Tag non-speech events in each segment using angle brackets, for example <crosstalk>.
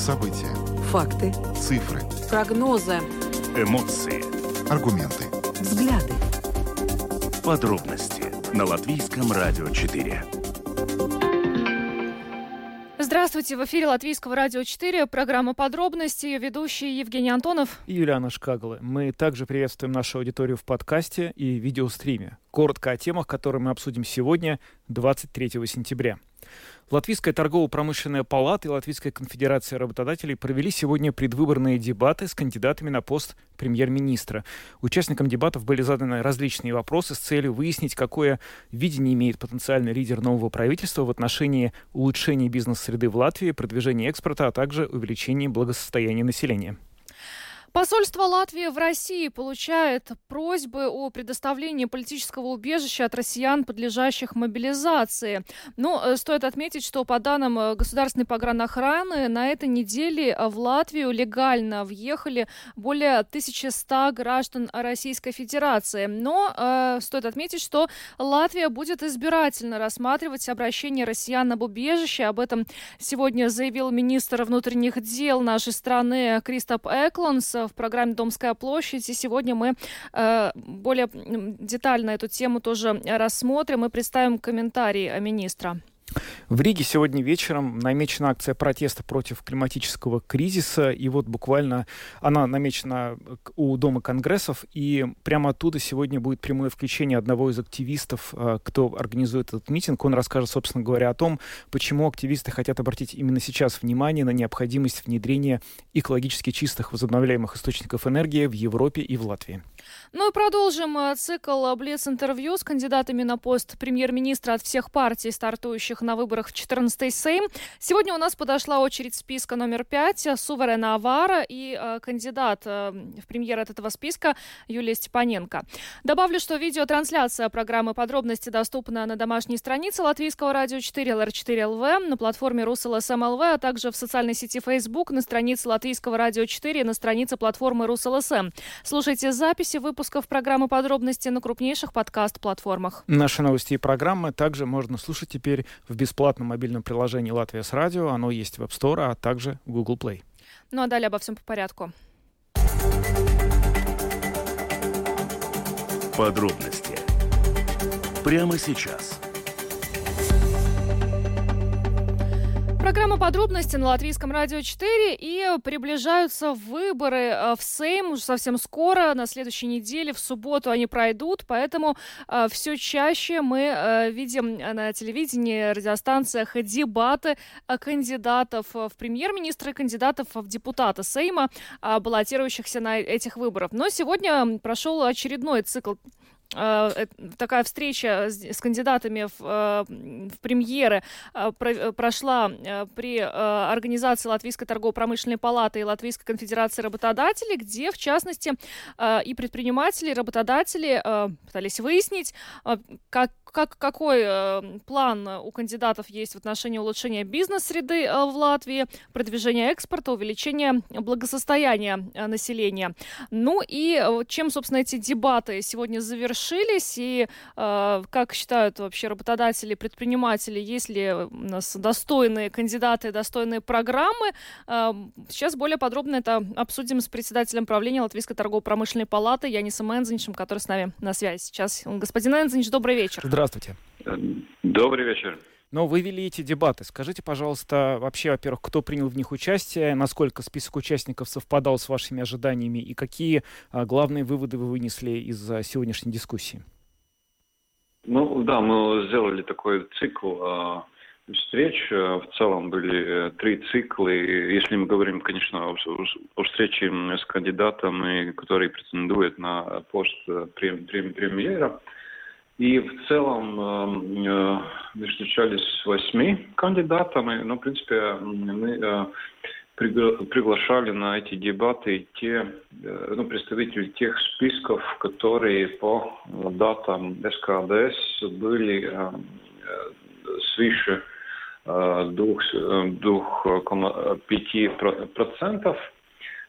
События. Факты. Цифры. Прогнозы. Эмоции. Аргументы. Взгляды. Подробности на Латвийском радио 4. Здравствуйте, в эфире Латвийского радио 4, программа «Подробности», ее ведущий Евгений Антонов и Юлиана Шкагла. Мы также приветствуем нашу аудиторию в подкасте и видеостриме. Коротко о темах, которые мы обсудим сегодня, 23 сентября. Латвийская торгово-промышленная палата и Латвийская конфедерация работодателей провели сегодня предвыборные дебаты с кандидатами на пост премьер-министра. Участникам дебатов были заданы различные вопросы с целью выяснить, какое видение имеет потенциальный лидер нового правительства в отношении улучшения бизнес-среды в Латвии, продвижения экспорта, а также увеличения благосостояния населения. Посольство Латвии в России получает просьбы о предоставлении политического убежища от россиян, подлежащих мобилизации. Но э, стоит отметить, что по данным э, Государственной погранохраны, на этой неделе в Латвию легально въехали более 1100 граждан Российской Федерации. Но э, стоит отметить, что Латвия будет избирательно рассматривать обращение россиян об убежище. Об этом сегодня заявил министр внутренних дел нашей страны Кристоп Эклонс в программе «Домская площадь». И сегодня мы э, более детально эту тему тоже рассмотрим и представим комментарии министра. В Риге сегодня вечером намечена акция протеста против климатического кризиса, и вот буквально она намечена у Дома конгрессов, и прямо оттуда сегодня будет прямое включение одного из активистов, э, кто организует этот митинг. Он расскажет, собственно говоря, о том, почему активисты хотят обратить именно сейчас внимание на необходимость внедрения экологически чистых возобновляемых источников энергии в Европе и в Латвии. Ну и продолжим э, цикл Блиц-интервью с кандидатами на пост премьер-министра от всех партий, стартующих на выборах в 14-й Сейм. Сегодня у нас подошла очередь списка номер пять Suverēnā vara и э, кандидат э, в премьер от этого списка Юлия Степаненко. Добавлю, что видеотрансляция программы «Подробности» доступна на домашней странице Латвийского радио 4 LR4.lv, на платформе Rus.LSM.lv, а также в социальной сети Facebook, на странице Латвийского радио 4 на странице платформы Rus.LSM. Слушайте записи выпуска выпусков программы «Подробности» на крупнейших подкаст-платформах. Наши новости и программы также можно слушать теперь в бесплатном мобильном приложении «Латвия с радио». Оно есть в App Store, а также в Google Play. Ну а далее обо всем по порядку. Подробности прямо сейчас – Программа подробности на Латвийском радио 4 и приближаются выборы э, в Сейм уже совсем скоро, на следующей неделе, в субботу они пройдут, поэтому э, все чаще мы э, видим на телевидении, радиостанциях дебаты кандидатов в премьер-министры, кандидатов в депутаты Сейма, баллотирующихся на этих выборах. Но сегодня прошел очередной цикл такая встреча с кандидатами в, э, в премьеры прошла при организации Латвийской торгово-промышленной палаты и Латвийской конфедерации работодателей, где, в частности, и предприниматели, и работодатели пытались выяснить, как как, какой э, план у кандидатов есть в отношении улучшения бизнес-среды э, в Латвии, продвижения экспорта, увеличения благосостояния э, населения. Ну и э, чем, собственно, эти дебаты сегодня завершились, и э, как считают вообще работодатели, предприниматели, есть ли у нас достойные кандидаты, достойные программы, э, сейчас более подробно это обсудим с председателем правления Латвийской торгово-промышленной палаты Янисом Энзеничем, который с нами на связи сейчас. Господин Энзенич, добрый вечер. Здравствуйте. Добрый вечер. Но вы вели эти дебаты. Скажите, пожалуйста, вообще, во-первых, кто принял в них участие, насколько список участников совпадал с вашими ожиданиями и какие а, главные выводы вы вынесли из а, сегодняшней дискуссии? Ну да, мы сделали такой цикл а, встреч. В целом были э, три цикла. Если мы говорим, конечно, о, о встрече с кандидатами, которые претендуют на пост э, премьера, и в целом эм, э, мы встречались с восьми кандидатами, но, в принципе, мы э, приглашали на эти дебаты те, э, ну, представители тех списков, которые по датам СКДС были свыше 2,5%,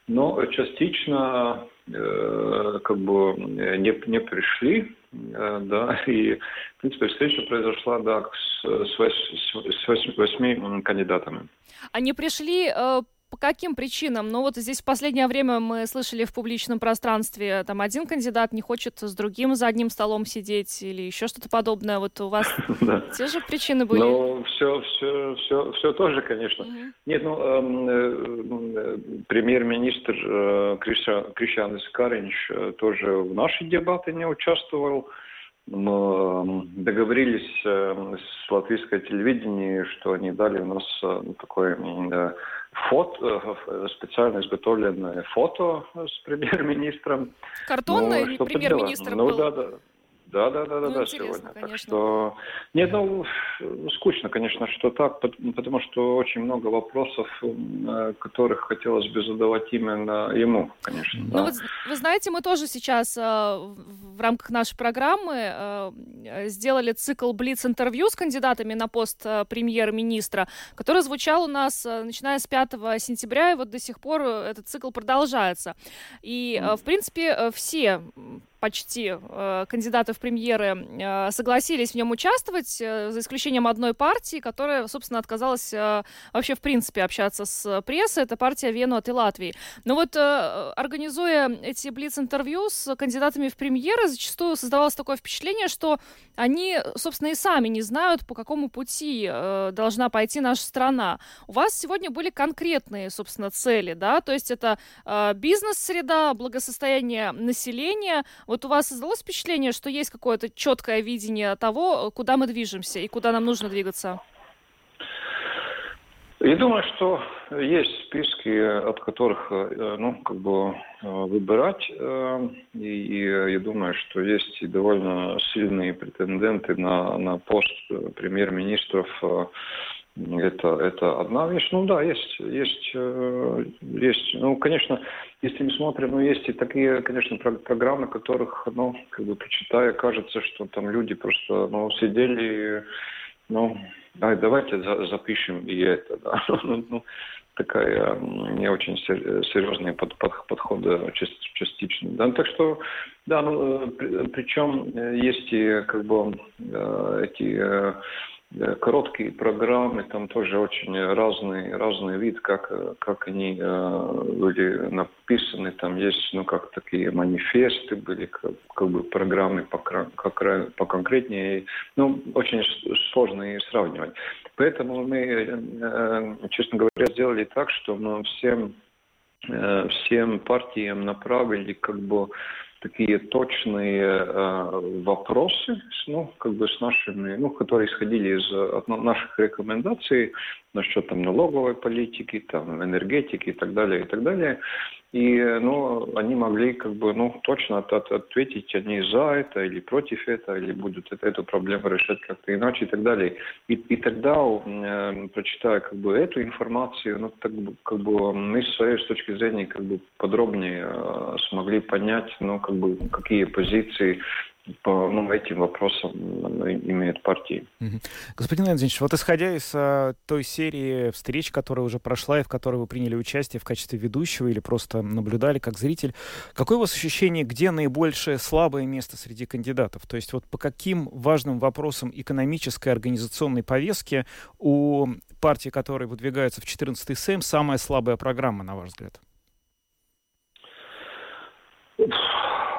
но частично как бы не, не пришли Э, да, <laughs> и, в принципе, встреча произошла, да, с, с, с, с восьми кандидатами. Они пришли э, по каким причинам? Ну вот здесь в последнее время мы слышали в публичном пространстве, там один кандидат не хочет с другим за одним столом сидеть или еще что-то подобное. Вот у вас <laughs> те же причины были? Ну, все, все, все, все тоже, конечно. Нет, ну, эм, э, премьер-министр э, Кришан Искаринч тоже в наши дебаты не участвовал. Мы договорились э, с латвийской телевидением, что они дали у нас э, такое фото, э, специально изготовленное фото с премьер-министром. Картонный ну, премьер-министр ну, был? Ну да, да. Да, да, да, ну, да, сегодня. Конечно. Так что нет, ну скучно, конечно, что так, потому что очень много вопросов, э, которых хотелось бы задавать именно ему, конечно. Ну да. вот вы знаете, мы тоже сейчас э, в рамках нашей программы э, сделали цикл Блиц интервью с кандидатами на пост премьер-министра, который звучал у нас начиная с 5 сентября, и вот до сих пор этот цикл продолжается. И в принципе все почти э, кандидаты в премьеры э, согласились в нем участвовать, э, за исключением одной партии, которая, собственно, отказалась э, вообще в принципе общаться с прессой. Это партия Вену от Латвии. Но вот э, организуя эти блиц-интервью с кандидатами в премьеры, зачастую создавалось такое впечатление, что они, собственно, и сами не знают, по какому пути э, должна пойти наша страна. У вас сегодня были конкретные, собственно, цели, да, то есть это э, бизнес-среда, благосостояние населения, вот у вас создалось впечатление, что есть какое-то четкое видение того, куда мы движемся и куда нам нужно двигаться? Я думаю, что есть списки, от которых, э, ну, как бы э, выбирать. Э, и я думаю, что есть и довольно сильные претенденты на, на пост премьер-министров это, это одна вещь. Ну да, есть, есть, э, есть. Ну, конечно, если мы смотрим, ну, есть и такие, конечно, программы, которых, ну, как бы прочитая, кажется, что там люди просто, ну, сидели, ну, ай, давайте за, запишем и это, да. <laughs> Ну, ну, такая не очень серьезные под, под, подходы частично. Да? Так что, да, ну, э, причем э, есть и как бы эти короткие программы, там тоже очень разный, разный вид, как, как они э, были написаны. Там есть, ну, как такие манифесты были, как, как бы программы по, как, по конкретнее. Ну, очень сложно и сравнивать. Поэтому мы, э, честно говоря, сделали так, что мы всем, э, всем партиям направили как бы такие точные э, вопросы, ну, как бы с нашими, ну, которые исходили из от наших рекомендаций насчет там налоговой политики, там энергетики и так далее, и так далее. И, ну, они могли как бы, ну, точно от, от, ответить, они за это или против этого, или будут это, эту проблему решать как-то иначе и так далее. И, и тогда, э, прочитая как бы эту информацию, ну, так, как бы мы с своей точки зрения как бы подробнее э, смогли понять, ну, как бы какие позиции по ну, этим вопросам имеют партии. Господин Леонидович, вот исходя из а, той серии встреч, которая уже прошла и в которой вы приняли участие в качестве ведущего или просто наблюдали как зритель, какое у вас ощущение, где наибольшее слабое место среди кандидатов? То есть вот по каким важным вопросам экономической организационной повестки у партии, которая выдвигается в 14-й Сейм, самая слабая программа, на ваш взгляд?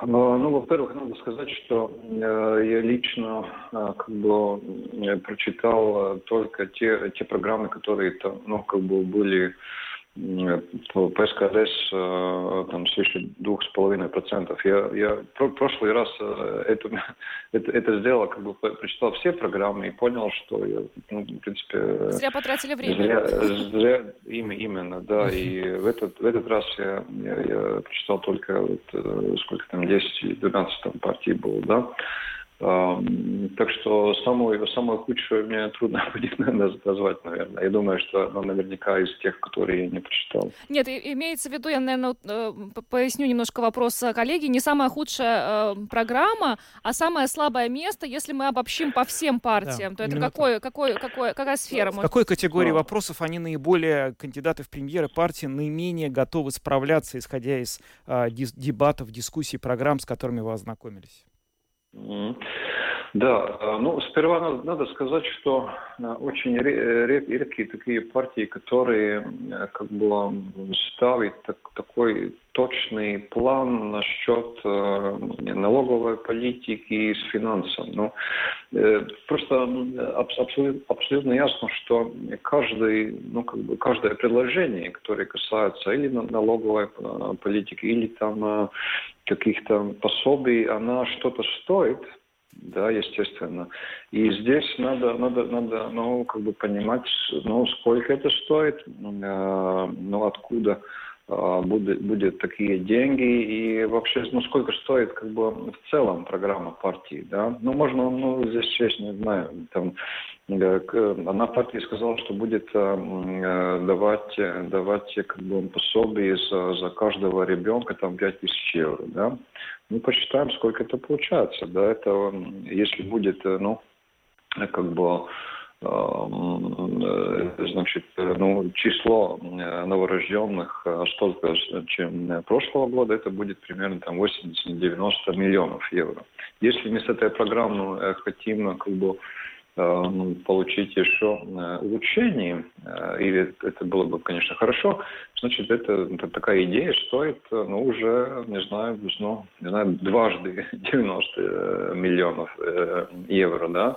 Ну, во-первых, надо сказать, что э, я лично э, как бы э, прочитал только те, те программы, которые там, ну, как бы были по ПСКДС там свыше двух с половиной процентов. Я, я прошлый раз это, <laughs> это, это сделал, как бы прочитал все программы и понял, что я, ну, в принципе... Зря потратили время. Зря, <laughs> зря имя, именно, да. И в этот, в этот раз я, я, я прочитал только вот, сколько там, 10 или 12 там партий было, да. Так что самую, самую худшую мне трудно <laughs> будет назвать, наверное. Я думаю, что она наверняка из тех, которые я не прочитал. Нет, имеется в виду, я, наверное, э, поясню немножко вопрос э, коллеги, не самая худшая э, программа, а самое слабое место, если мы обобщим по всем партиям, да, то это какой, какой, какой, какая сфера? В какой категории а. вопросов они наиболее, кандидаты в премьеры партии, наименее готовы справляться, исходя из э, дебатов, дискуссий, программ, с которыми вы ознакомились? Да, э, ну, сперва надо, надо сказать, что э, очень редкие такие партии, которые как бы ставят так, такой точный план насчет э, налоговой политики с финансом. Ну, э, просто абсолютно, абсолютно ясно, что каждый, ну, как бы каждое предложение, которое касается или налоговой политики, или там каких-то пособий, она что-то стоит, да, естественно. И здесь надо, надо, надо, ну, как бы понимать, ну, сколько это стоит, э, ну, откуда э, будет, будет такие деньги и вообще, ну, сколько стоит, как бы, в целом программа партии, да. Ну, можно, ну, здесь, честно, не знаю, там, она партии сказала, что будет э, давать, давать как бы пособие за, за каждого ребенка там 5 тысяч евро, да. Ну, посчитаем, сколько это получается, да, это, если будет, э, ну, как бы, э, значит, ну, число новорожденных столько, чем прошлого года, это будет примерно там 80-90 миллионов евро. Если мы с этой программой хотим как бы Э, ну, получить еще э, улучшение, э, и это было бы, конечно, хорошо, значит, это, это такая идея стоит, ну, уже, не знаю, ну, не знаю, дважды 90 миллионов евро, да,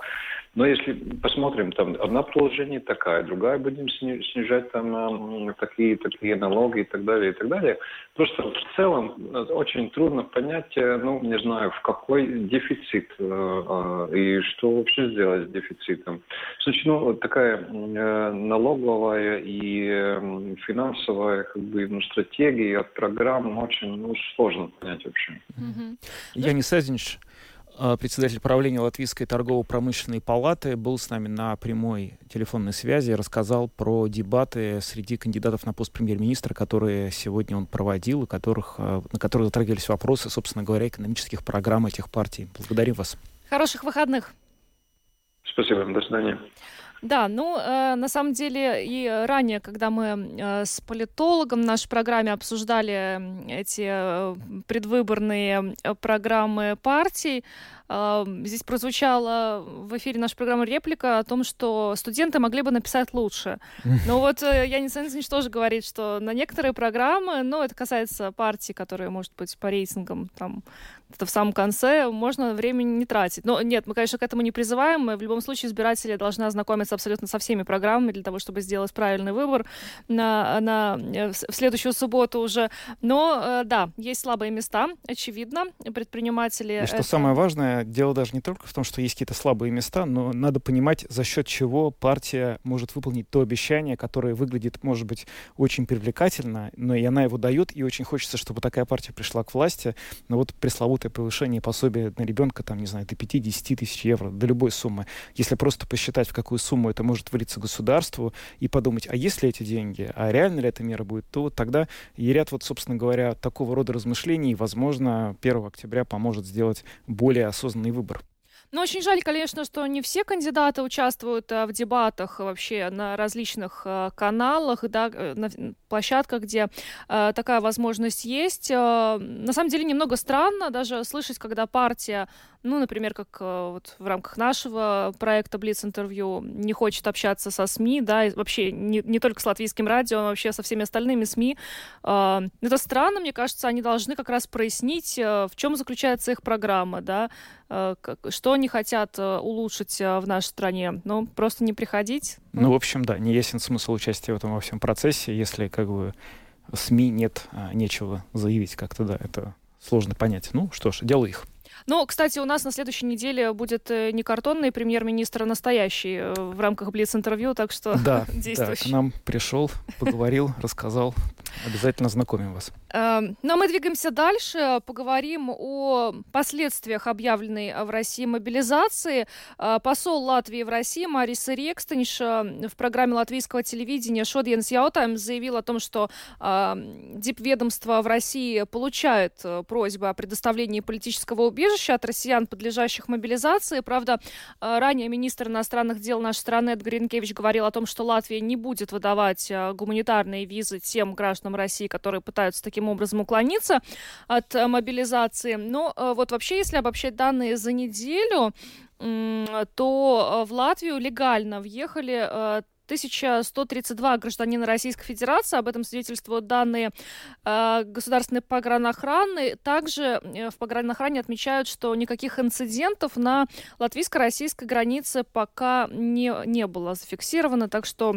но если посмотрим, там одна приложение такая, другая будем снижать там такие, такие налоги и так далее, и так далее. Просто в целом э, очень трудно понять, э, ну, не знаю, в какой дефицит э, и что вообще сделать с дефицитом. Значит, ну, такая налоговая и финансовая как бы, ну, стратегия от программ очень ну, сложно понять вообще. Mm-hmm. Янис Сазинч, а, председатель правления Латвийской торгово-промышленной палаты, был с нами на прямой телефонной связи и рассказал про дебаты среди кандидатов на пост премьер-министра, которые сегодня он проводил, и которых, а, на которых затрагивались вопросы, собственно говоря, экономических программ этих партий. Благодарю вас. Хороших выходных. Спасибо, до свидания. Да, ну, э, на самом деле, и ранее, когда мы э, с политологом в нашей программе обсуждали эти э, предвыборные э, программы партий, Здесь прозвучала в эфире нашей программы реплика о том, что студенты могли бы написать лучше. <laughs> Но вот э, Янис Энзинч тоже говорит, что на некоторые программы, ну, это касается партий, которые, может быть, по рейтингам там в самом конце, можно времени не тратить. Но нет, мы, конечно, к этому не призываем. Мы в любом случае избиратели должны ознакомиться абсолютно со всеми программами для того, чтобы сделать правильный выбор на, на, э, в следующую субботу уже. Но э, да, есть слабые места, очевидно. Предприниматели... И что это... самое важное, дело даже не только в том, что есть какие-то слабые места, но надо понимать, за счет чего партия может выполнить то обещание, которое выглядит, может быть, очень привлекательно, но и она его дает, и очень хочется, чтобы такая партия пришла к власти. Но вот пресловутое повышение пособия на ребенка, там, не знаю, до 5-10 тысяч евро, до любой суммы. Если просто посчитать, в какую сумму это может вылиться государству, и подумать, а есть ли эти деньги, а реально ли эта мера будет, то тогда и ряд, вот, собственно говоря, такого рода размышлений, возможно, 1 октября поможет сделать более осознанно осознанный выбор. Ну, очень жаль, конечно, что не все кандидаты участвуют а, в дебатах вообще на различных а, каналах, да, э, на площадках, где а, такая возможность есть. На самом деле немного странно даже слышать, когда партия ну, например, как э, вот в рамках нашего проекта Блиц интервью не хочет общаться со СМИ, да, и вообще не, не только с латвийским радио, но вообще со всеми остальными СМИ. Э, это странно, мне кажется, они должны как раз прояснить, э, в чем заключается их программа, да, что они хотят улучшить в нашей стране. Ну, просто не приходить. Ну, в общем, да, не ясен смысл участия в этом во всем процессе, если как бы СМИ нет, а, нечего заявить как-то, да, это сложно понять. Ну, что ж, дело их. Ну, кстати, у нас на следующей неделе будет э, не картонный премьер-министр, а настоящий э, в рамках Блиц-интервью, так что да, <laughs> действующий. Да, к нам пришел, поговорил, рассказал. Обязательно знакомим вас. Эм, ну, а мы двигаемся дальше. Поговорим о последствиях объявленной в России мобилизации. Э, посол Латвии в России Марис Рекстенш в программе латвийского телевидения «Шодьенс Яутайм» заявил о том, что дипведомство в России получает просьбы о предоставлении политического убежища убежища от россиян, подлежащих мобилизации. Правда, э, ранее министр иностранных дел нашей страны Эд Гринкевич говорил о том, что Латвия не будет выдавать э, гуманитарные визы тем гражданам России, которые пытаются таким образом уклониться от э, мобилизации. Но вот вообще, если обобщать данные за неделю, то в Латвию легально въехали 1132 гражданина Российской Федерации. Об этом свидетельствуют данные э, государственной погранохраны. Также э, в погранохране отмечают, что никаких инцидентов на латвийско-российской границе пока не, не было зафиксировано. Так что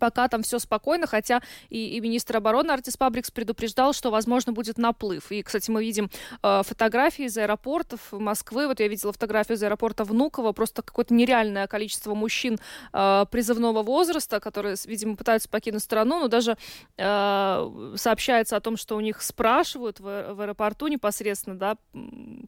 пока там все спокойно, хотя и, и министр обороны Артис Пабрикс предупреждал, что, возможно, будет наплыв. И, кстати, мы видим э, фотографии из аэропортов Москвы. Вот я видела фотографию из аэропорта Внуково. Просто какое-то нереальное количество мужчин э, призывного возраста, которые, видимо, пытаются покинуть страну, но даже э, сообщается о том, что у них спрашивают в, в аэропорту непосредственно, да,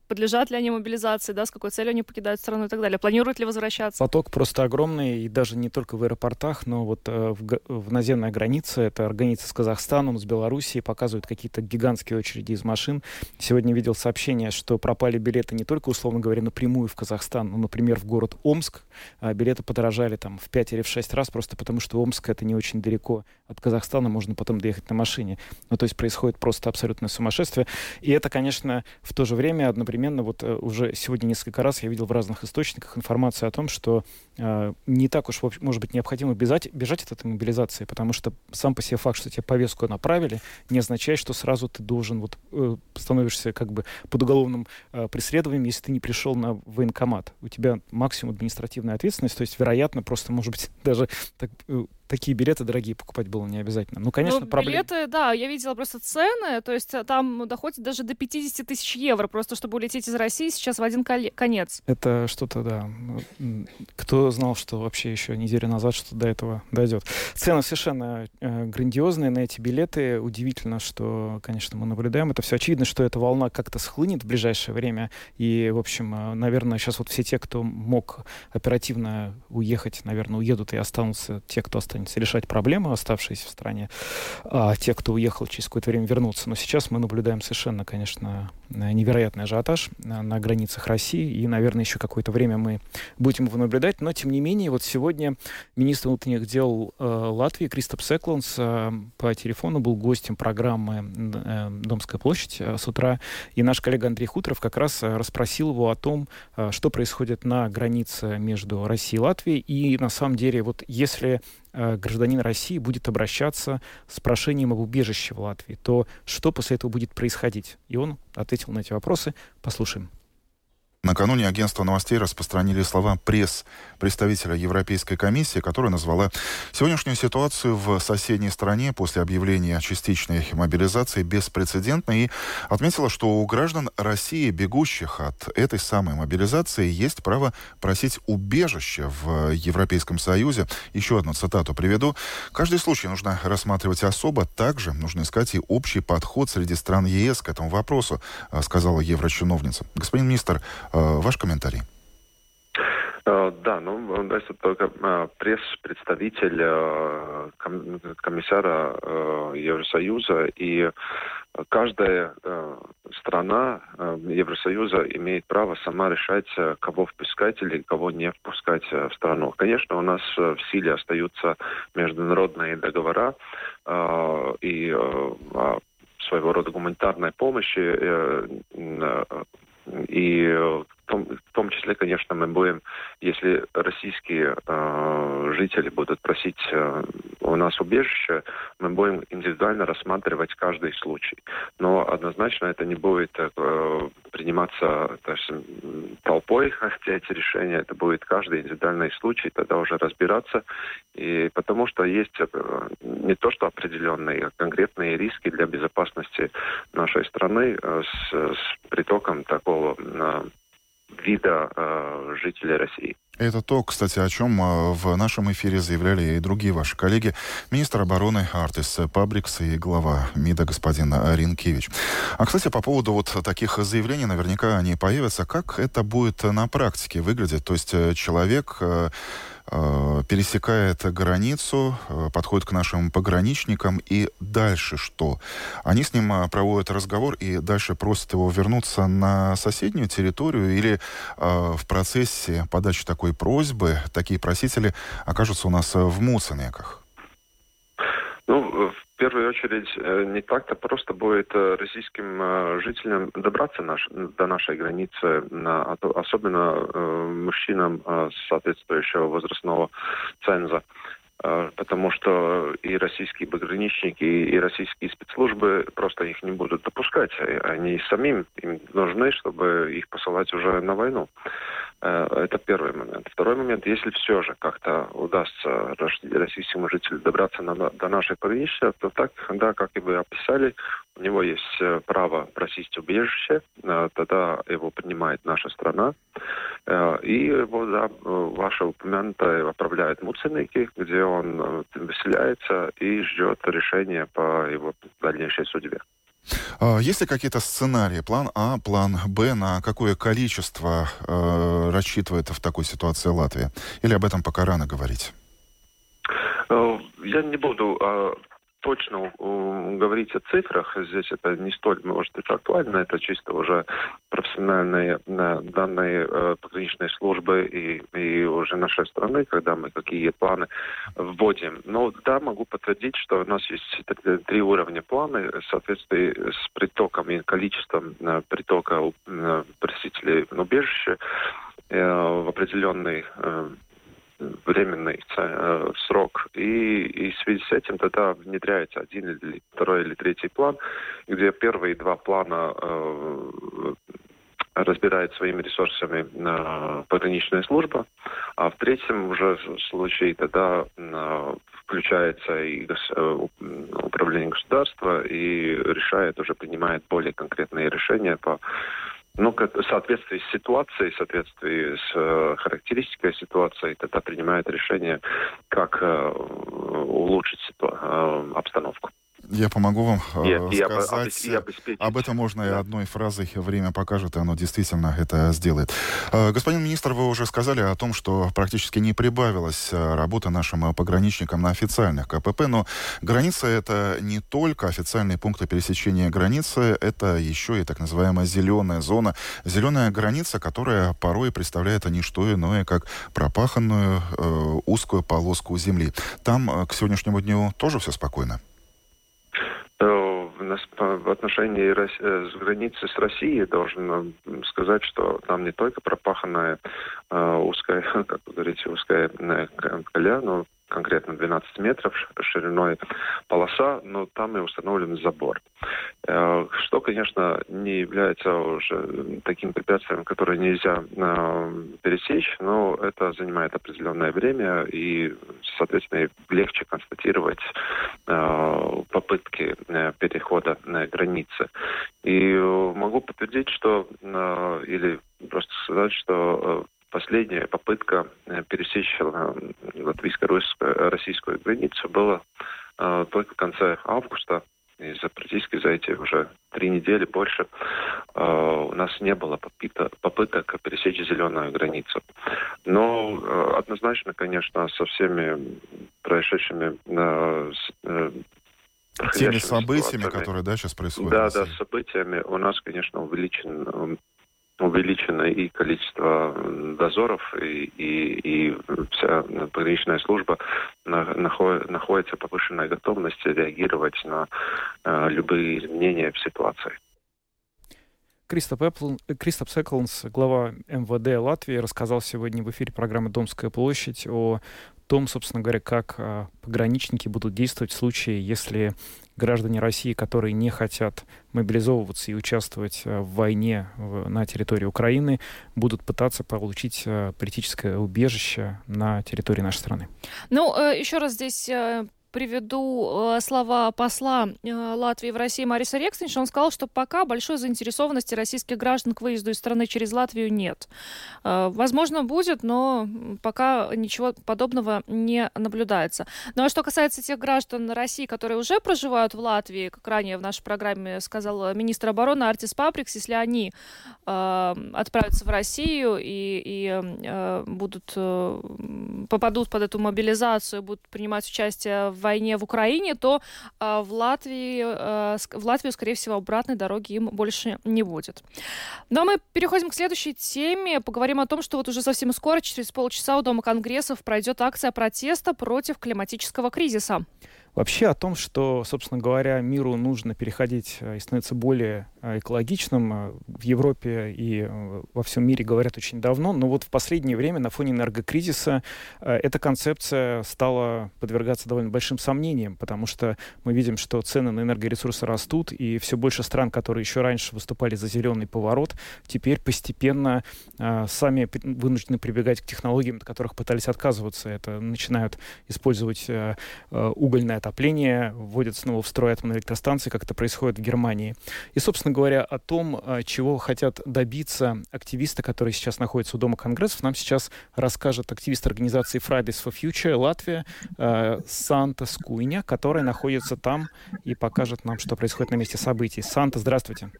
подлежат ли они мобилизации, да, с какой целью они покидают страну и так далее. Планируют ли возвращаться? Поток просто огромный, и даже не только в аэропортах, но вот э, в в наземная граница, это граница с Казахстаном, с Белоруссией, показывают какие-то гигантские очереди из машин. Сегодня видел сообщение, что пропали билеты не только, условно говоря, напрямую в Казахстан, но, например, в город Омск. А билеты подорожали там в 5 или в 6 раз, просто потому что Омск это не очень далеко от Казахстана, можно потом доехать на машине. Ну, то есть происходит просто абсолютное сумасшествие. И это, конечно, в то же время одновременно, вот э, уже сегодня несколько раз я видел в разных источниках информацию о том, что не так уж, может быть, необходимо бежать, бежать от этой мобилизации, потому что сам по себе факт, что тебе повестку направили, не означает, что сразу ты должен вот э, становишься как бы под уголовным э, преследованием, если ты не пришел на военкомат. У тебя максимум административная ответственность, то есть, вероятно, просто, может быть, <laughs> даже так, э, такие билеты дорогие покупать было не обязательно. Ну, конечно, ну, проблема... Билеты, да, я видела просто цены, то есть э, там доходит даже до 50 тысяч евро, просто чтобы улететь из России сейчас в один конец. Это что-то, да. Кто знал, что вообще еще неделю назад что до этого дойдет. Цены совершенно э, грандиозные на эти билеты. Удивительно, что, конечно, мы наблюдаем это все. Очевидно, что эта волна как-то схлынет в ближайшее время. И, в общем, э, наверное, сейчас вот все те, кто мог оперативно уехать, наверное, уедут и останутся те, кто останется останется решать проблемы, оставшиеся в стране, а те, кто уехал через какое-то время, вернутся. Но сейчас мы наблюдаем совершенно, конечно, невероятный ажиотаж на, границах России, и, наверное, еще какое-то время мы будем его наблюдать. Но, тем не менее, вот сегодня министр внутренних дел э, Латвии Кристоп Секланс э, по телефону был гостем программы э, «Домская площадь» э, с утра, и наш коллега Андрей Хуторов как раз э, расспросил его о том, э, что происходит на границе между Россией и Латвией, и, на самом деле, вот если Э, гражданин России будет обращаться с прошением об убежище в Латвии, то что после этого будет происходить? И он ответил на эти вопросы. Послушаем. Накануне агентство новостей распространили слова пресс-представителя Европейской комиссии, которая назвала сегодняшнюю ситуацию в соседней стране после объявления частичной мобилизации беспрецедентной и отметила, что у граждан России, бегущих от этой самой мобилизации, есть право просить убежище в Европейском Союзе. Еще одну цитату приведу. «Каждый случай нужно рассматривать особо. Также нужно искать и общий подход среди стран ЕС к этому вопросу», сказала еврочиновница. Господин министр, ваш комментарий. Э, да, ну, это только э, пресс-представитель комиссара Евросоюза, и каждая страна Евросоюза имеет право сама решать, кого впускать или кого не впускать в страну. Конечно, у нас в силе остаются международные договора и своего рода гуманитарной помощи и в том, в том числе, конечно, мы будем, если российские э, жители будут просить э, у нас убежище, мы будем индивидуально рассматривать каждый случай. Но однозначно это не будет э, приниматься есть, толпой, <laughs> эти решения. Это будет каждый индивидуальный случай, тогда уже разбираться. И потому что есть э, не то, что определенные, а конкретные риски для безопасности нашей страны э, с, с притоком такого э, вида э, жителей России. Это то, кстати, о чем э, в нашем эфире заявляли и другие ваши коллеги. Министр обороны Артис Пабрикс и глава МИДа господин Ринкевич. А, кстати, по поводу вот таких заявлений, наверняка они появятся. Как это будет на практике выглядеть? То есть э, человек э, пересекает границу, э, подходит к нашим пограничникам, и дальше что? Они с ним э, проводят разговор и дальше просят его вернуться на соседнюю территорию, или в процессе подачи такой просьбы такие просители окажутся у нас в Муценеках? Ну, первую очередь не так-то просто будет российским жителям добраться наш, до нашей границы, особенно мужчинам соответствующего возрастного ценза. А, потому что и российские пограничники, и российские спецслужбы просто их не будут допускать. Они самим им нужны, чтобы их посылать уже на войну. Э, это первый момент. Второй момент, если все же как-то удастся российскому жителю добраться на, до нашей пограничья, то так, да, как и вы описали, у него есть э, право просить убежище, э, тогда его принимает наша страна, и его, да, ваше упомянутое отправляет Муценики, где он выселяется и ждет решения по его дальнейшей судьбе. А, есть ли какие-то сценарии, план А, план Б, на какое количество э, рассчитывает в такой ситуации Латвия? Или об этом пока рано говорить? Э, я не буду а, точно говорить о цифрах, здесь это не столь, может быть, актуально, это чисто уже профессиональные э, данные э, пограничной службы и, и уже нашей страны, когда мы какие планы вводим. Но да, могу подтвердить, что у нас есть три уровня плана в соответствии с притоком и количеством э, притока просителей убежища в определенный временный э, срок. И, и в связи с этим тогда внедряется один или второй или третий план, где первые два плана э, разбирает своими ресурсами э, пограничная служба, а в третьем уже случае тогда э, включается и э, управление государства и решает, уже принимает более конкретные решения по ну, в соответствии с ситуацией, в соответствии с э, характеристикой ситуации, тогда принимает решение, как э, улучшить ситуа- э, обстановку. Я помогу вам э, и, сказать. И об, и об этом можно да. и одной фразой время покажет, и оно действительно это сделает. Э, господин министр, вы уже сказали о том, что практически не прибавилась э, работа нашим пограничникам на официальных КПП, но граница это не только официальные пункты пересечения границы, это еще и так называемая зеленая зона. Зеленая граница, которая порой представляет не что иное, как пропаханную э, узкую полоску земли. Там э, к сегодняшнему дню тоже все спокойно? В отношении э, с границы с Россией должен сказать, что там не только пропаханная э, узкая, <laughs> как вы говорите, узкая э, коля, но конкретно 12 метров шириной полоса, но там и установлен забор. Э, что, конечно, не является уже таким препятствием, которое нельзя э, пересечь, но это занимает определенное время и, соответственно, легче констатировать э, попытки перехода границы. И могу подтвердить, что или просто сказать, что последняя попытка э, пересечь э, латвийско-российскую границу была э, только в конце августа. И за практически за эти уже три недели больше у нас не было попыток, попыток пересечь зеленую границу. Но однозначно, конечно, со всеми происшедшими Теми событиями, которые да, сейчас происходят. Да, да, с событиями у нас, конечно, увеличен увеличено и количество дозоров, и, и, и вся пограничная служба находится в повышенной готовности реагировать на э, любые изменения в ситуации. Кристоп, Эпл, Кристоп Секланс, глава МВД Латвии, рассказал сегодня в эфире программы «Домская площадь» о том, собственно говоря, как а, пограничники будут действовать в случае, если граждане России, которые не хотят мобилизовываться и участвовать э, в войне на территории Украины, будут пытаться получить э, политическое убежище на территории нашей страны. Ну, э, еще раз здесь приведу э, слова посла э, Латвии в России Мариса Рекснича. Он сказал, что пока большой заинтересованности российских граждан к выезду из страны через Латвию нет. Э, возможно, будет, но пока ничего подобного не наблюдается. Ну а что касается тех граждан России, которые уже проживают в Латвии, как ранее в нашей программе сказал министр обороны Артис Паприкс, если они отправятся в Россию и, и будут попадут под эту мобилизацию, будут принимать участие в войне в Украине, то э, в Латвии, э, в Латвию, скорее всего, обратной дороги им больше не будет. Ну а мы переходим к следующей теме. Поговорим о том, что вот уже совсем скоро, через полчаса у Дома конгрессов пройдет акция протеста против климатического кризиса. Вообще о том, что, собственно говоря, миру нужно переходить и становиться более экологичным, в Европе и во всем мире говорят очень давно, но вот в последнее время на фоне энергокризиса эта концепция стала подвергаться довольно большим сомнениям, потому что мы видим, что цены на энергоресурсы растут, и все больше стран, которые еще раньше выступали за зеленый поворот, теперь постепенно сами вынуждены прибегать к технологиям, от которых пытались отказываться. Это начинают использовать угольное отопление, вводят снова в строй атомные электростанции, как это происходит в Германии. И, собственно говоря, о том, а, чего хотят добиться активисты, которые сейчас находятся у Дома Конгрессов, нам сейчас расскажет активист организации Fridays for Future Латвия а, Санта Скуйня, которая находится там и покажет нам, что происходит на месте событий. Санта, здравствуйте.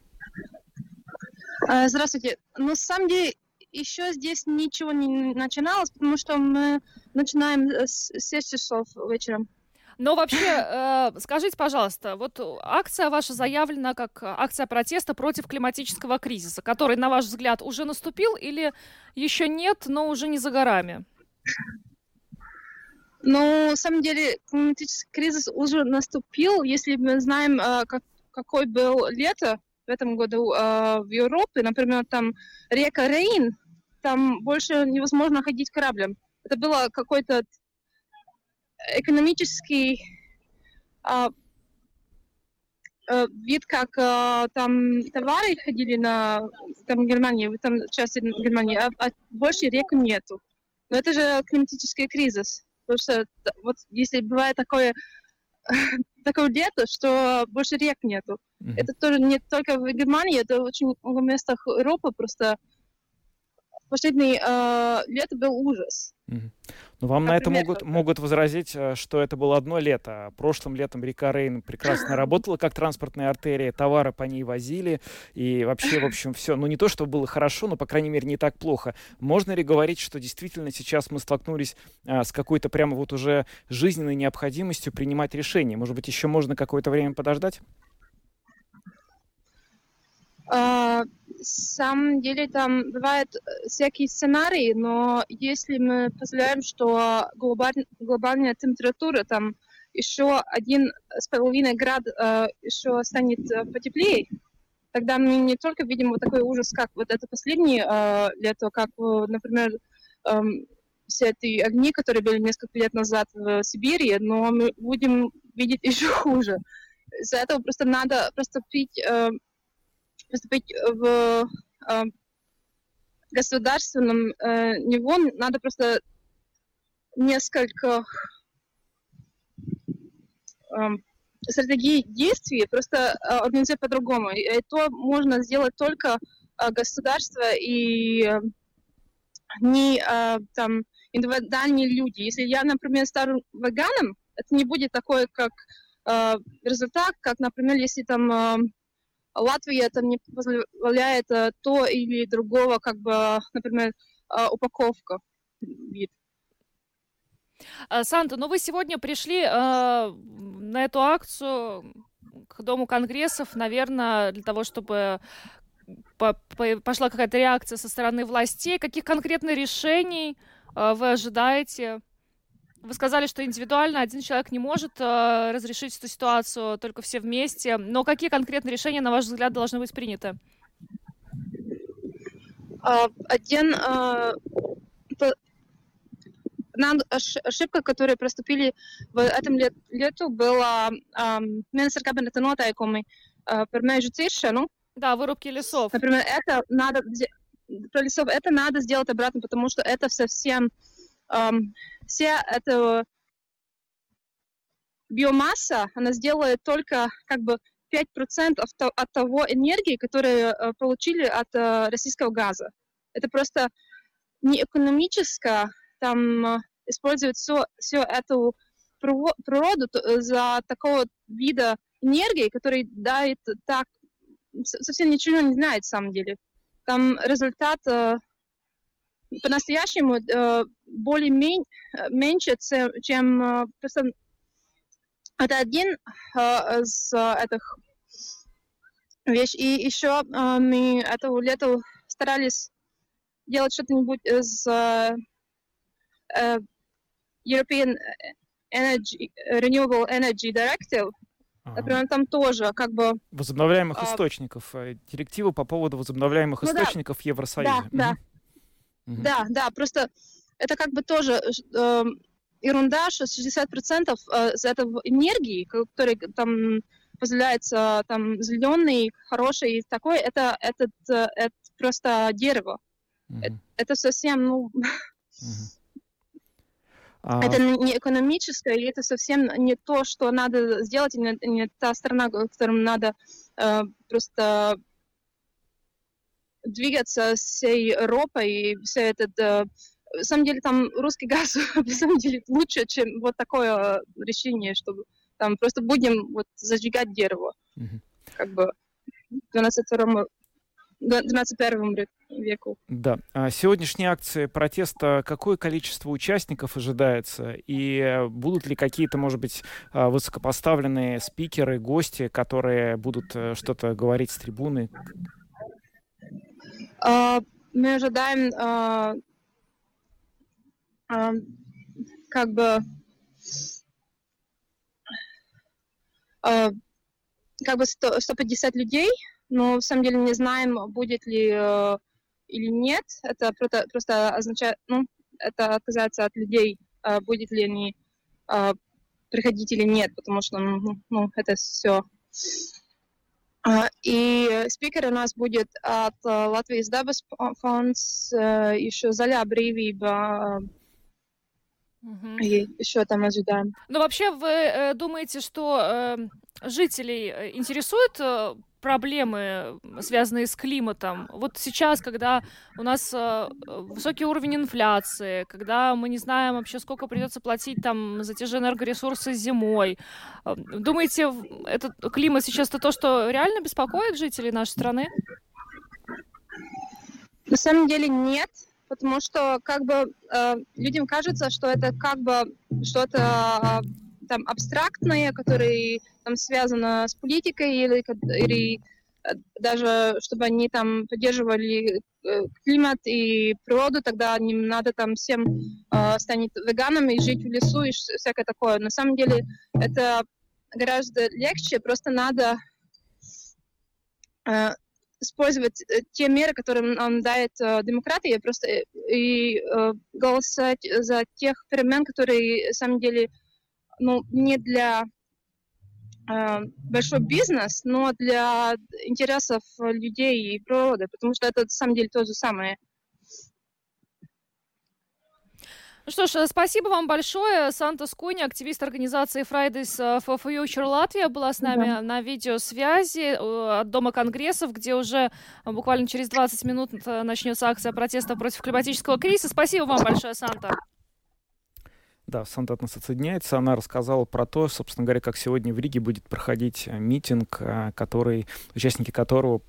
А, здравствуйте. Ну, на самом деле, еще здесь ничего не начиналось, потому что мы начинаем с 6 часов вечером. Но вообще, э, скажите, пожалуйста, вот акция ваша заявлена как акция протеста против климатического кризиса, который, на ваш взгляд, уже наступил или еще нет, но уже не за горами? Ну, на самом деле, климатический кризис уже наступил. Если мы знаем, э, как, какой был лето в этом году э, в Европе, например, там река Рейн, там больше невозможно ходить кораблем. Это было какой-то экономический а, а, вид, как а, там товары ходили на там Германии, в этом части Германии, а, а больше рек нету. Но это же климатический кризис. Потому что вот если бывает такое <laughs> такое лето, что больше рек нету. Mm-hmm. Это тоже не только в Германии, это очень много местах Европы, просто последний э, лето был ужас. Но вам на это могут, могут возразить, э, что это было одно лето. Прошлым летом река Рейн прекрасно <laughs> работала как транспортная артерия, товары по ней возили, и вообще, в общем, все. Ну, не то, что было хорошо, но, по крайней мере, не так плохо. Можно ли говорить, что действительно сейчас мы столкнулись а, с какой-то прямо вот уже жизненной необходимостью принимать решения? Может быть, еще можно какое-то время подождать? Самом деле там бывают э, всякие сценарии, но если мы позволяем, что глобаль, глобальная температура там еще один с половиной град э, еще станет э, потеплее, тогда мы не только видим вот такой ужас, как вот это последнее э, лето, как, например, э, все эти огни, которые были несколько лет назад в Сибири, но мы будем видеть <laughs> еще хуже. Из-за этого просто надо проступить э, поступить в э, государственном э, него, надо просто несколько э, стратегий действий просто э, организовать по-другому. Это можно сделать только э, государство и э, не э, там индивидуальные люди. Если я, например, стану веганом, это не будет такой, как э, результат, как, например, если там э, Латвия там не позволяет э, то или другого, как бы, например, э, упаковка вид. А, Санта, ну вы сегодня пришли э, на эту акцию к Дому Конгрессов, наверное, для того, чтобы по по пошла какая-то реакция со стороны властей. Каких конкретных решений э, вы ожидаете? Вы сказали, что индивидуально один человек не может э, разрешить эту ситуацию, только все вместе. Но какие конкретные решения, на ваш взгляд, должны быть приняты? Uh, один uh, ошибка, которую проступили в этом лет, лету, была министр кабинета noteikumi uh, par mežu ciršanu. Да, вырубки лесов. Например, это надо про лесов это надо сделать обратно, потому что это совсем вся эта биомасса, она сделает только как бы 5% от того энергии, которую э, получили от э, российского газа. Это просто не экономическое, там э, использовать все, всю эту природу за такого вида энергии, который дает так, совсем ничего не знает, на самом деле. Там результат по-настоящему э, более мен, меньше, чем э, просто это один э, из этих вещей. И еще мы это лето старались делать что-нибудь из European Energy, Renewable Energy Directive, Ага. например, там тоже как бы Возобновляемых а, источников. э, Директива по поводу возобновляемых Ну да. источников в Евросоюзе. Да, да. Мгм. Да, да, просто это как бы тоже э, ерунда, что 60% э, этого энергии, который там позволяется там зеленый, хороший и такой, это, этот, э, это просто дерево. Мгм. Это совсем, ну. <laughs> А, это не экономическое, и это совсем не то, что надо сделать, и не, не та страна, к которым надо э, просто двигаться всей Европой и все этот... э, на самом деле там русский газ <laughs> на самом деле лучше, чем вот такое решение, чтобы там просто будем вот зажигать дерево, Мгм. как бы в 12 21 веку. Да. А сегодняшние акции протеста, какое количество участников ожидается? И будут ли какие-то, может быть, а, высокопоставленные спикеры, гости, которые будут э, что-то говорить с трибуны? А, мы ожидаем а, а, как бы как бы 100, 150 людей, но в самом деле не знаем, будет ли или нет. Это просто, просто означает, ну, это отказаться от людей, будет ли они приходить или нет, потому что, ну, ну, это все И спикер у нас будет от э, Латвijas Dabas фондс, э, еще Заля Брīvība, И еще там ожидаем. Ну, вообще, вы э, думаете, что э, жителей э, интересуют э, проблемы, связанные с климатом? Вот сейчас, когда у нас э, высокий уровень инфляции, когда мы не знаем вообще, сколько придется платить там за те же энергоресурсы зимой, э, думаете, этот климат сейчас это то, что реально беспокоит жителей нашей страны? На самом деле нет, потому что как бы э, людям кажется, что это как бы что-то э, там абстрактное, которое там связано с политикой или, или э, даже чтобы они там поддерживали э, климат и природу, тогда им надо там всем э, станет веганами и жить в лесу и всякое такое. На самом деле это гораздо легче, просто надо э, использовать э, те меры, которые нам дает э, демократия, просто э, и э, голосовать за тех перемен, которые, на самом деле, ну, не для э, большой бизнес, но для интересов людей и природы, потому что это, на самом деле, то же самое. Ну что ж, э, спасибо вам большое. Санта Скуни, активист организации Fridays э, for Future Латвия, была с нами на видеосвязи э, от Дома конгрессов, где уже буквально через 20 минут начнется акция протеста против климатического кризиса. Спасибо вам большое, Санта. Да, Санта от нас отсоединяется. Она рассказала про то, собственно говоря, как сегодня в Риге будет проходить митинг, который, участники которого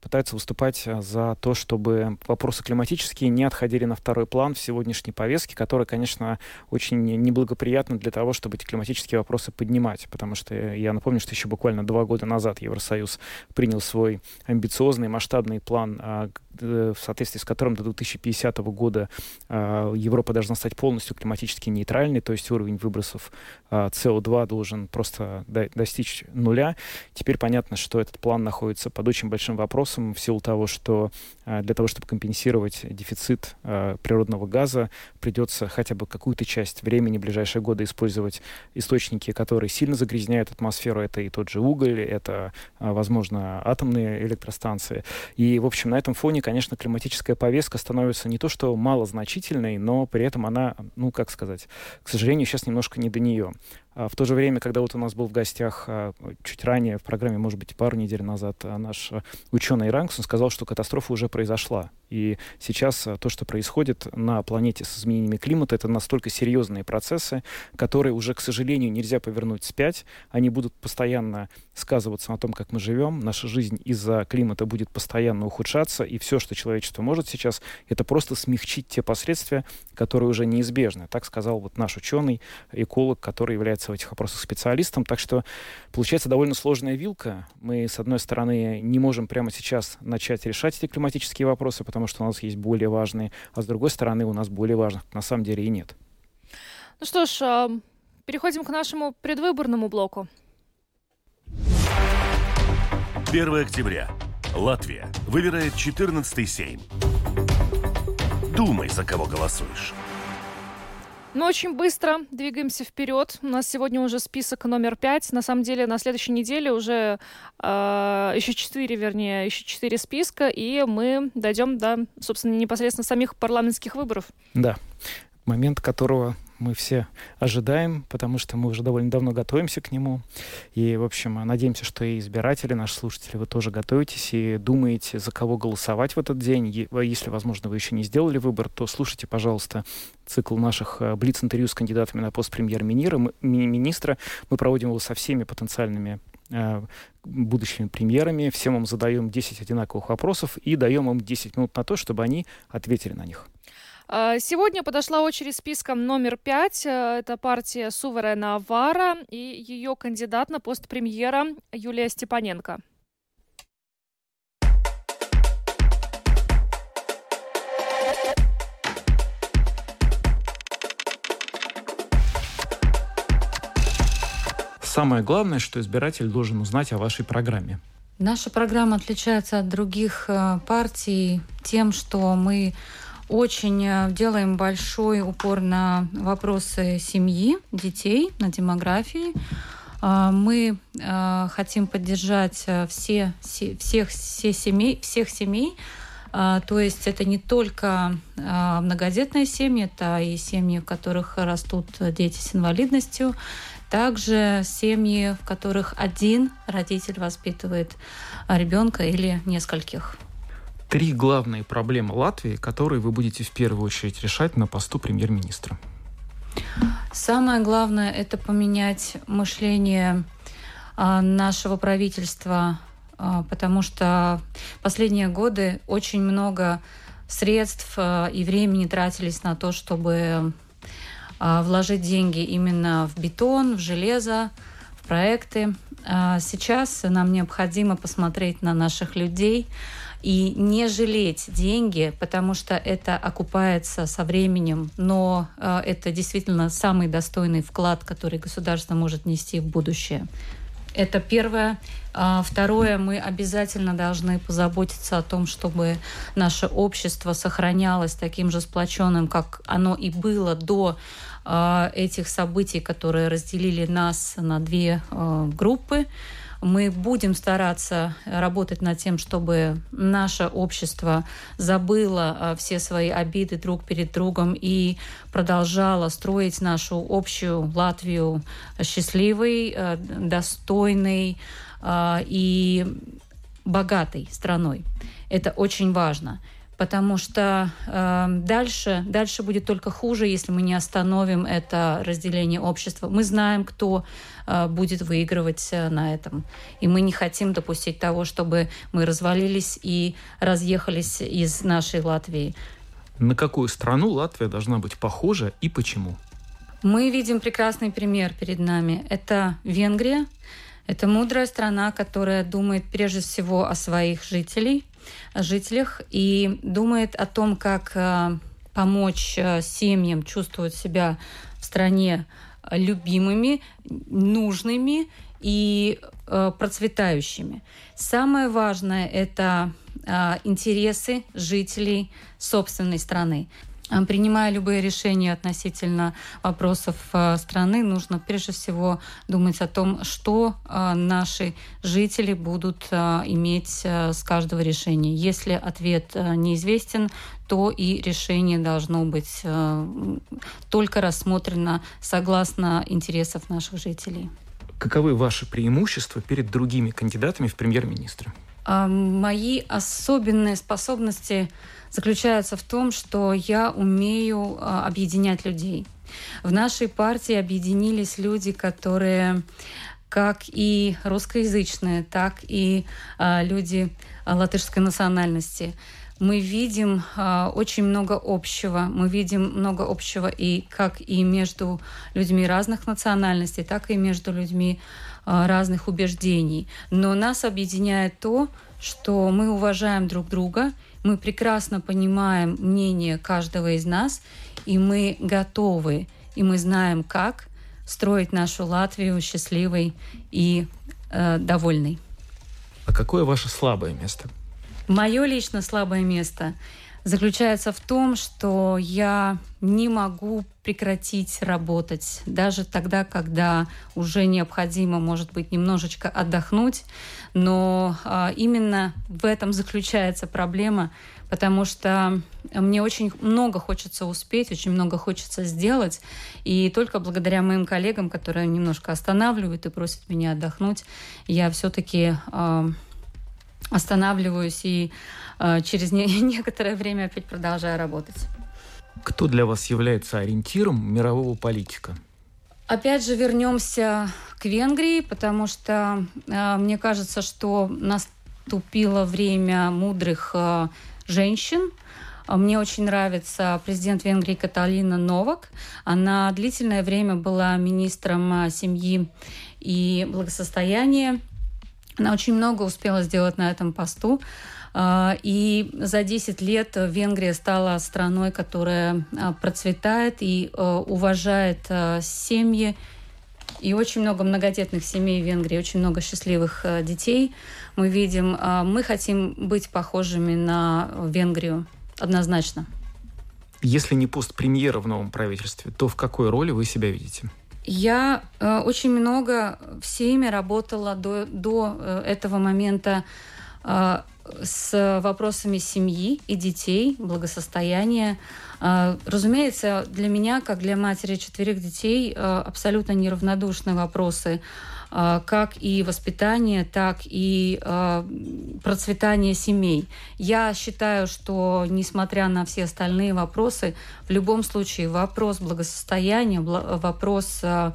пытаются выступать э, за то, чтобы вопросы климатические не отходили на второй план в сегодняшней повестке, которая, конечно, очень неблагоприятна для того, чтобы эти климатические вопросы поднимать, потому что э, я напомню, что еще буквально два года назад Евросоюз принял свой амбициозный масштабный план, а, в соответствии с которым до 2050 года а, Европа должна стать полностью климатически нейтральной, то есть уровень выбросов а, СО2 должен просто до- достичь нуля. Теперь понятно, что этот план находится под очень большим вопросом в силу того, что а, для того, чтобы компенсировать дефицит природного газа, придется хотя бы какую-то часть времени в ближайшие годы использовать источники, которые сильно загрязняют атмосферу. Это и тот же уголь, это, возможно, атомные электростанции. И, в общем, на этом фоне, конечно, климатическая повестка становится не то что малозначительной, но при этом она, ну, как сказать, к сожалению, сейчас немножко не до нее. А В то же время, когда вот у нас был в гостях а, чуть ранее в программе, может быть, пару недель назад, а, наш ученый Ранкс, он сказал, что катастрофа уже произошла. И сейчас то, что происходит на планете с изменениями климата, это настолько серьезные процессы, которые уже, к сожалению, нельзя повернуть вспять. Они будут постоянно сказываться на том, как мы живем. Наша жизнь из-за климата будет постоянно ухудшаться. И все, что человечество может сейчас, это просто смягчить те последствия, которые уже неизбежны. Так сказал вот наш ученый, эколог, который является в этих вопросах специалистом. Так что получается довольно сложная вилка. Мы, с одной стороны, не можем прямо сейчас начать решать эти климатические вопросы, потому что у нас есть более важные, а с другой стороны, у нас более важных на самом деле и нет. Ну что ж, а, переходим к нашему предвыборному блоку. 1 октября. Латвия выбирает 14-й Сейм. Думай, за кого голосуешь. Ну, очень быстро двигаемся вперед. У нас сегодня уже список номер пять. На самом деле, на следующей неделе уже э, еще четыре, вернее, еще четыре списка, и мы дойдем до, собственно, непосредственно самих парламентских выборов. Да, момент которого мы все ожидаем, потому что мы уже довольно давно готовимся к нему. И, в общем, надеемся, что и избиратели, наши слушатели, вы тоже готовитесь и думаете, за кого голосовать в этот день. Если, возможно, вы еще не сделали выбор, то слушайте, пожалуйста, цикл наших э, блиц-интервью с кандидатами на пост премьер-министра. Мы проводим его со всеми потенциальными э, будущими премьерами. Всем им задаем 10 одинаковых вопросов и даем им 10 минут на то, чтобы они ответили на них. А, сегодня подошла очередь списком номер пять. Э, это партия Суверена Вара и ее кандидат на пост премьера Юлия Степаненко. Самое главное, что избиратель должен узнать о вашей программе. Наша программа отличается от других э, партий тем, что мы очень э, делаем большой упор на вопросы семьи, детей, на демографии. А, мы э, хотим поддержать э, все, всех, все семей, всех семей, а, то есть это не только многодетные семьи, это и семьи, в которых растут дети с инвалидностью, также семьи, в которых один родитель воспитывает ребенка или нескольких три главные проблемы Латвии, которые вы будете в первую очередь решать на посту премьер-министра? Самое главное – это поменять мышление а, нашего правительства, а, потому что последние годы очень много средств а, и времени тратились на то, чтобы вложить деньги именно в бетон, в железо, в проекты. Сейчас нам необходимо посмотреть на наших людей, и не жалеть деньги, потому что это окупается со временем, но э, это действительно самый достойный вклад, который государство может нести в будущее. Это первое. А второе, мы обязательно должны позаботиться о том, чтобы наше общество сохранялось таким же сплоченным, как оно и было до э, этих событий, которые разделили нас на две э, группы. Мы будем стараться работать над тем, чтобы наше общество забыло а, все свои обиды друг перед другом и продолжало строить нашу общую Латвию счастливой, а, достойной а, и богатой страной. Это очень важно потому что э, дальше, дальше будет только хуже, если мы не остановим это разделение общества. Мы знаем, кто э, будет выигрывать э, на этом. И мы не хотим допустить того, чтобы мы развалились и разъехались из нашей Латвии. На какую страну Латвия должна быть похожа и почему? Мы видим прекрасный пример перед нами. Это Венгрия. Это мудрая страна, которая думает прежде всего о своих жителей – жителях и думает о том, как э, помочь э, семьям чувствовать себя в стране любимыми, нужными и э, процветающими. Самое важное – это интересы жителей собственной страны. А, принимая любые решения относительно вопросов а, страны, нужно прежде всего думать о том, что а, наши жители будут иметь с каждого решения. Если ответ неизвестен, то и решение должно быть только рассмотрено согласно интересов наших жителей. Каковы ваши преимущества перед другими кандидатами в премьер-министры? Мои особенные способности заключается в том, что я умею а, объединять людей. В нашей партии объединились люди, которые как и русскоязычные, так и а, люди а, латышской национальности. Мы видим а, очень много общего. Мы видим много общего и как и между людьми разных национальностей, так и между людьми а, разных убеждений. Но нас объединяет то, что мы уважаем друг друга мы прекрасно понимаем мнение каждого из нас, и мы готовы и мы знаем, как строить нашу Латвию счастливой и э, довольной. А какое ваше слабое место? Мое лично слабое место заключается в том, что я не могу прекратить работать, даже тогда, когда уже необходимо, может быть, немножечко отдохнуть. Но а, именно в этом заключается проблема, потому что мне очень много хочется успеть, очень много хочется сделать, и только благодаря моим коллегам, которые немножко останавливают и просят меня отдохнуть, я все-таки э, останавливаюсь и э, через не <laughs> некоторое время опять продолжаю работать. Кто для вас является ориентиром мирового политика? Опять же вернемся к Венгрии, потому что э, мне кажется, что наступило время мудрых э, женщин. Мне очень нравится президент Венгрии Каталина Новак. Она длительное время была министром семьи и благосостояния. Она очень много успела сделать на этом посту. А, и за 10 лет Венгрия стала страной, которая а, процветает и а, уважает семьи. И очень много многодетных семей в Венгрии, очень много счастливых детей мы видим. Мы хотим быть похожими на Венгрию однозначно. Если не пост премьера в новом правительстве, то в какой роли вы себя видите? Я э, очень много в Сейме работала до, до э, этого момента э, с вопросами семьи и детей, благосостояния. Э, разумеется, для меня, как для матери четверых детей, э, абсолютно неравнодушны вопросы а, как и воспитание, так и а, процветание семей. Я считаю, что несмотря на все остальные вопросы, в любом случае вопрос благосостояния, вопрос а,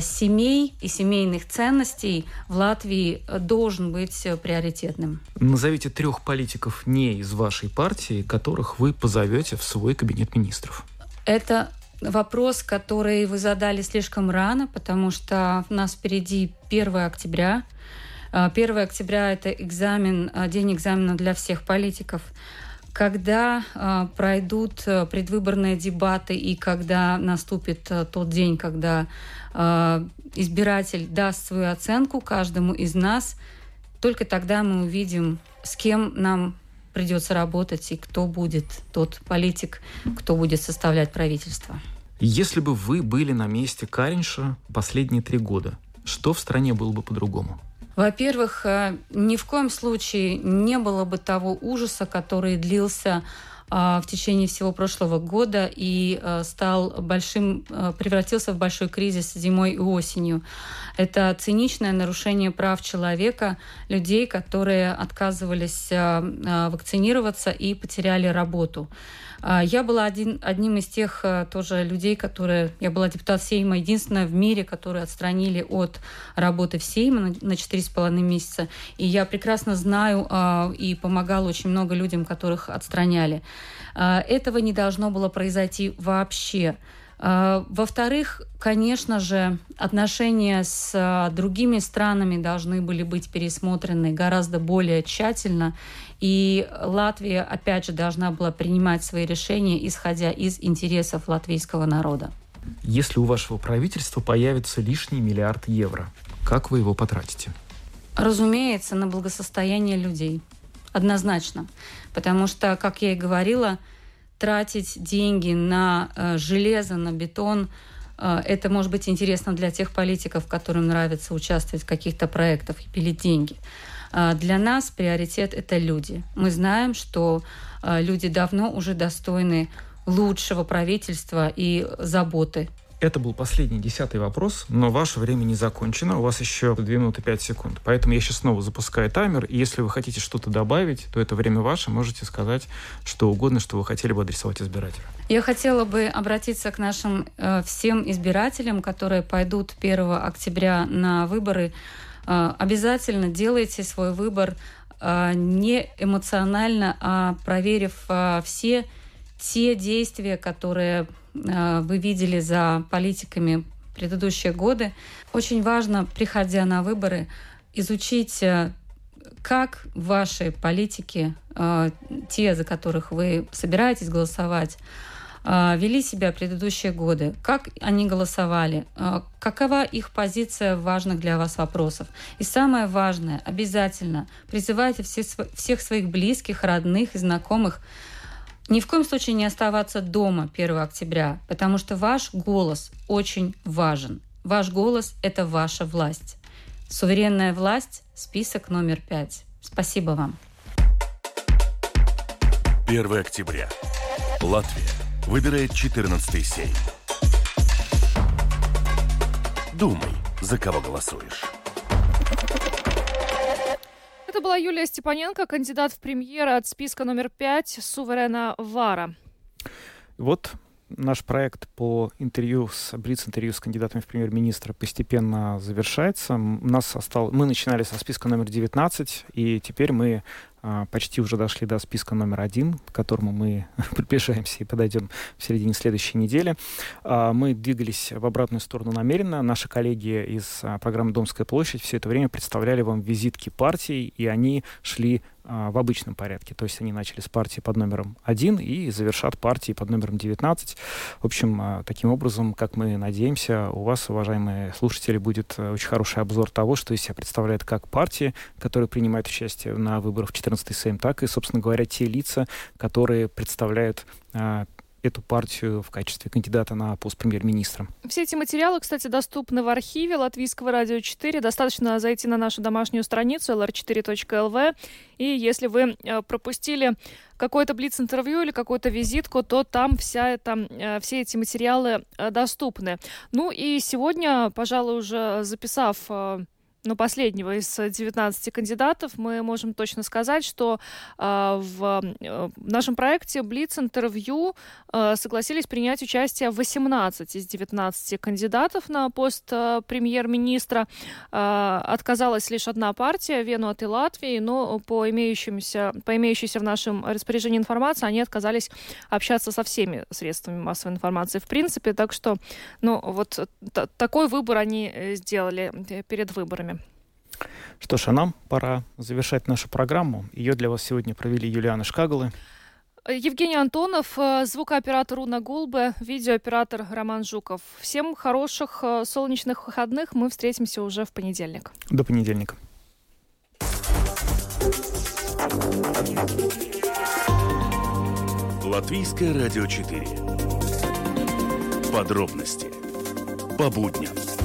семей и семейных ценностей в Латвии должен быть приоритетным. Назовите трех политиков не из вашей партии, которых вы позовете в свой кабинет министров. Это вопрос, который вы задали слишком рано, потому что у нас впереди 1 октября. 1 а, октября – это экзамен, а, день экзамена для всех политиков. Когда э, пройдут предвыборные дебаты и когда наступит э, тот день, когда э, избиратель даст свою оценку каждому из нас, только тогда мы увидим, с кем нам придется работать и кто будет тот политик, кто будет составлять правительство. Если бы вы были на месте Каринша последние три года, что в стране было бы по-другому? Во-первых, э, ни в коем случае не было бы того ужаса, который длился в течение всего прошлого года и э, стал большим, э, превратился в большой кризис зимой и осенью. Это циничное нарушение прав человека, людей, которые отказывались вакцинироваться и потеряли работу. А, я была один, одним из тех тоже людей, которые... Я была депутат Сейма, единственная в мире, которые отстранили от работы в Сейме на с половиной месяца. И я прекрасно знаю а, и помогала очень много людям, которых отстраняли. А, этого не должно было произойти вообще. Во-вторых, конечно же, отношения с другими странами должны были быть пересмотрены гораздо более тщательно. И Латвия, опять же, должна была принимать свои решения, исходя из интересов латвийского народа. Если у вашего правительства появится лишний миллиард евро, как вы его потратите? Разумеется, на благосостояние людей. Однозначно. Потому что, как я и говорила, тратить деньги на э, железо, на бетон, э, это может быть интересно для тех политиков, которым нравится участвовать в каких-то проектах и пилить деньги. А, для нас приоритет – это люди. Мы знаем, что а, люди давно уже достойны лучшего правительства и заботы это был последний, десятый вопрос, но ваше время не закончено. У вас еще 2 минуты 5 секунд. Поэтому я сейчас снова запускаю таймер. И если вы хотите что-то добавить, то это время ваше. Можете сказать что угодно, что вы хотели бы адресовать избирателю. Я хотела бы обратиться к нашим э, всем избирателям, которые пойдут 1 октября на выборы а, обязательно делайте свой выбор а, не эмоционально, а проверив а, все те действия, которые вы видели за политиками предыдущие годы. Очень важно, приходя на выборы, изучить, как ваши политики, те, за которых вы собираетесь голосовать, вели себя предыдущие годы, как они голосовали, какова их позиция в важных для вас вопросов. И самое важное, обязательно призывайте все, всех своих близких, родных и знакомых ни в коем случае не оставаться дома 1 октября, потому что ваш голос очень важен. Ваш голос – это ваша власть. Суверенная власть – список номер пять. Спасибо вам. 1 октября. Латвия выбирает 14-й сейм. Думай, за кого голосуешь. Это была Юлия Степаненко, кандидат в премьеры от списка номер пять Суверена Вара. Вот наш проект по интервью с Блиц-интервью с кандидатами в премьер-министра постепенно завершается. У нас осталось, мы начинали со списка номер 19, и теперь мы почти уже дошли до списка номер один, к которому мы <laughs> приближаемся и подойдем в середине следующей недели. А, мы двигались в обратную сторону намеренно. Наши коллеги из а, программы «Домская площадь» все это время представляли вам визитки партий, и они шли а, в обычном порядке. То есть они начали с партии под номером 1 и завершат партии под номером 19. В общем, а, таким образом, как мы надеемся, у вас, уважаемые слушатели, будет э, очень хороший обзор того, что из себя представляет как партии, которые принимают участие на выборах в 14-й Сейм, так и, собственно говоря, те лица, которые представляют а, эту партию в качестве кандидата на пост премьер-министра. Все эти материалы, кстати, доступны в архиве Латвийского радио 4. Достаточно зайти на нашу домашнюю страницу lr4.lv. И если вы э, пропустили какое-то блиц-интервью или какую-то визитку, то там вся это, э, все эти материалы э, доступны. Ну и сегодня, пожалуй, уже записав ну, последнего из 19 кандидатов, мы можем точно сказать, что э, в э, нашем проекте Блиц интервью э, согласились принять участие 18 из 19 кандидатов на пост э, премьер-министра. Э, отказалась лишь одна партия, Вену от и Латвии, но по, имеющимся, по имеющейся в нашем распоряжении информации они отказались общаться со всеми средствами массовой информации в принципе. Так что, ну, вот такой выбор они э, сделали э, перед выборами. Что ж, а нам пора завершать нашу программу. Ее для вас сегодня провели Юлиана Шкагалы. Евгений Антонов, э, звукооператор Уна Гулбе, видеооператор Роман Жуков. Всем хороших э, солнечных выходных. Мы встретимся уже в понедельник. До понедельника. Латвийское радио 4. Подробности по будням.